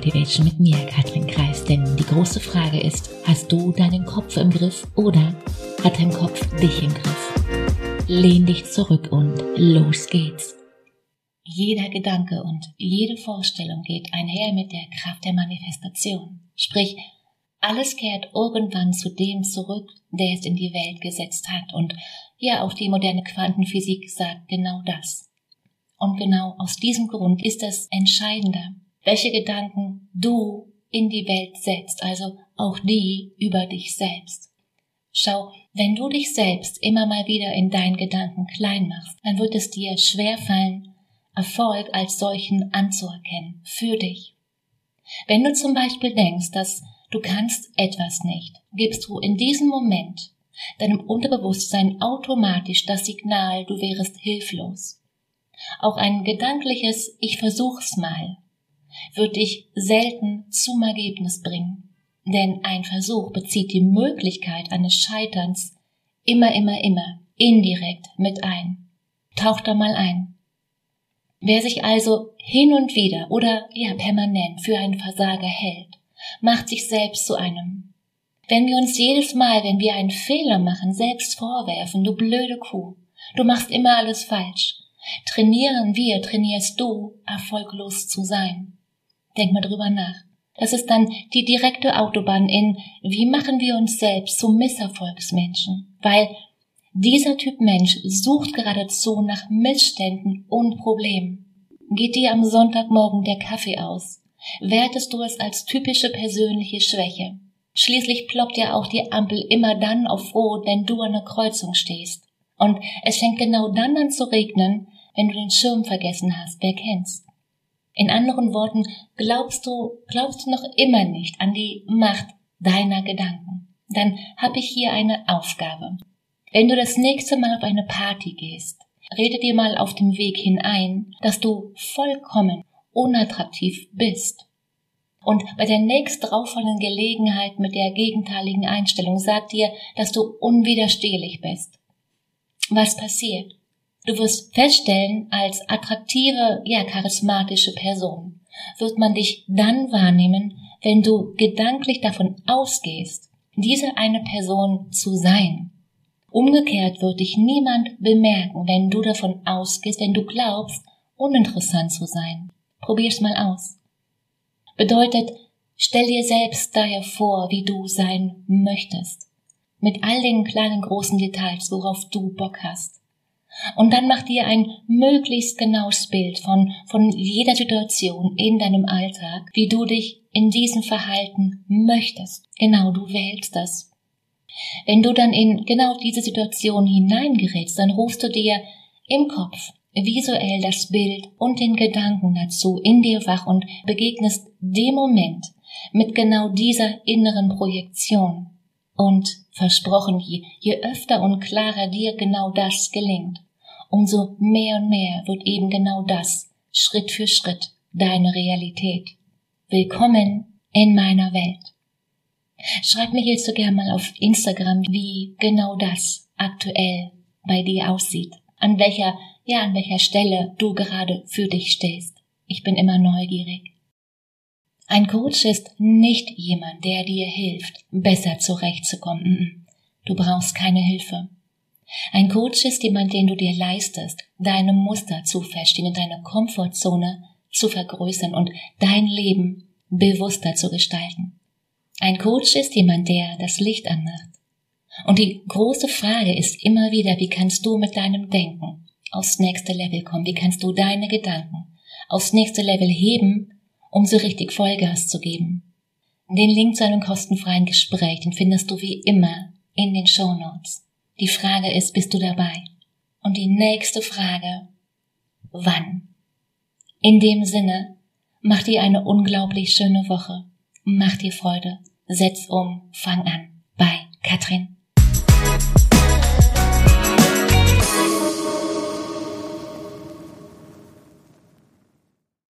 Motivation mit mir, Katrin Kreis. Denn die große Frage ist, hast du deinen Kopf im Griff oder hat dein Kopf dich im Griff? Lehn dich zurück und los geht's. Jeder Gedanke und jede Vorstellung geht einher mit der Kraft der Manifestation. Sprich, alles kehrt irgendwann zu dem zurück, der es in die Welt gesetzt hat. Und ja, auch die moderne Quantenphysik sagt genau das. Und genau aus diesem Grund ist es entscheidender, welche Gedanken du in die Welt setzt, also auch die über dich selbst. Schau, wenn du dich selbst immer mal wieder in deinen Gedanken klein machst, dann wird es dir schwerfallen, Erfolg als solchen anzuerkennen, für dich. Wenn du zum Beispiel denkst, dass du kannst etwas nicht, gibst du in diesem Moment deinem Unterbewusstsein automatisch das Signal, du wärest hilflos. Auch ein gedankliches Ich versuch's mal wird dich selten zum Ergebnis bringen, denn ein Versuch bezieht die Möglichkeit eines Scheiterns immer, immer, immer indirekt mit ein. Tauch da mal ein. Wer sich also hin und wieder oder ja permanent für einen Versager hält, macht sich selbst zu einem. Wenn wir uns jedes Mal, wenn wir einen Fehler machen, selbst vorwerfen, du blöde Kuh, du machst immer alles falsch, Trainieren wir, trainierst du, erfolglos zu sein. Denk mal drüber nach. Das ist dann die direkte Autobahn in, wie machen wir uns selbst zu Misserfolgsmenschen? Weil dieser Typ Mensch sucht geradezu nach Missständen und Problemen. Geht dir am Sonntagmorgen der Kaffee aus? Wertest du es als typische persönliche Schwäche? Schließlich ploppt ja auch die Ampel immer dann auf Rot, wenn du an der Kreuzung stehst. Und es fängt genau dann an zu regnen, wenn du den Schirm vergessen hast, wer kennst. In anderen Worten, glaubst du, glaubst du noch immer nicht an die Macht deiner Gedanken? Dann habe ich hier eine Aufgabe. Wenn du das nächste Mal auf eine Party gehst, rede dir mal auf dem Weg hinein, dass du vollkommen unattraktiv bist. Und bei der nächst drauffolgenden Gelegenheit mit der gegenteiligen Einstellung sag dir, dass du unwiderstehlich bist was passiert. Du wirst feststellen, als attraktive, ja, charismatische Person wird man dich dann wahrnehmen, wenn du gedanklich davon ausgehst, diese eine Person zu sein. Umgekehrt wird dich niemand bemerken, wenn du davon ausgehst, wenn du glaubst, uninteressant zu sein. Probier's mal aus. Bedeutet, stell dir selbst daher vor, wie du sein möchtest mit all den kleinen großen Details, worauf du Bock hast. Und dann mach dir ein möglichst genaues Bild von, von jeder Situation in deinem Alltag, wie du dich in diesem Verhalten möchtest. Genau, du wählst das. Wenn du dann in genau diese Situation hineingerätst, dann rufst du dir im Kopf visuell das Bild und den Gedanken dazu in dir wach und begegnest dem Moment mit genau dieser inneren Projektion. Und versprochen, je, je öfter und klarer dir genau das gelingt, umso mehr und mehr wird eben genau das Schritt für Schritt deine Realität. Willkommen in meiner Welt. Schreib mir hierzu gerne mal auf Instagram, wie genau das aktuell bei dir aussieht. An welcher, ja, an welcher Stelle du gerade für dich stehst. Ich bin immer neugierig. Ein Coach ist nicht jemand, der dir hilft, besser zurechtzukommen. Du brauchst keine Hilfe. Ein Coach ist jemand, den du dir leistest, deine Muster zu verstehen und deine Komfortzone zu vergrößern und dein Leben bewusster zu gestalten. Ein Coach ist jemand, der das Licht anmacht. Und die große Frage ist immer wieder, wie kannst du mit deinem Denken aufs nächste Level kommen? Wie kannst du deine Gedanken aufs nächste Level heben um so richtig Vollgas zu geben. Den Link zu einem kostenfreien Gespräch, den findest du wie immer in den Show Notes. Die Frage ist, bist du dabei? Und die nächste Frage, wann? In dem Sinne, mach dir eine unglaublich schöne Woche. Mach dir Freude. Setz um. Fang an. Bei Katrin.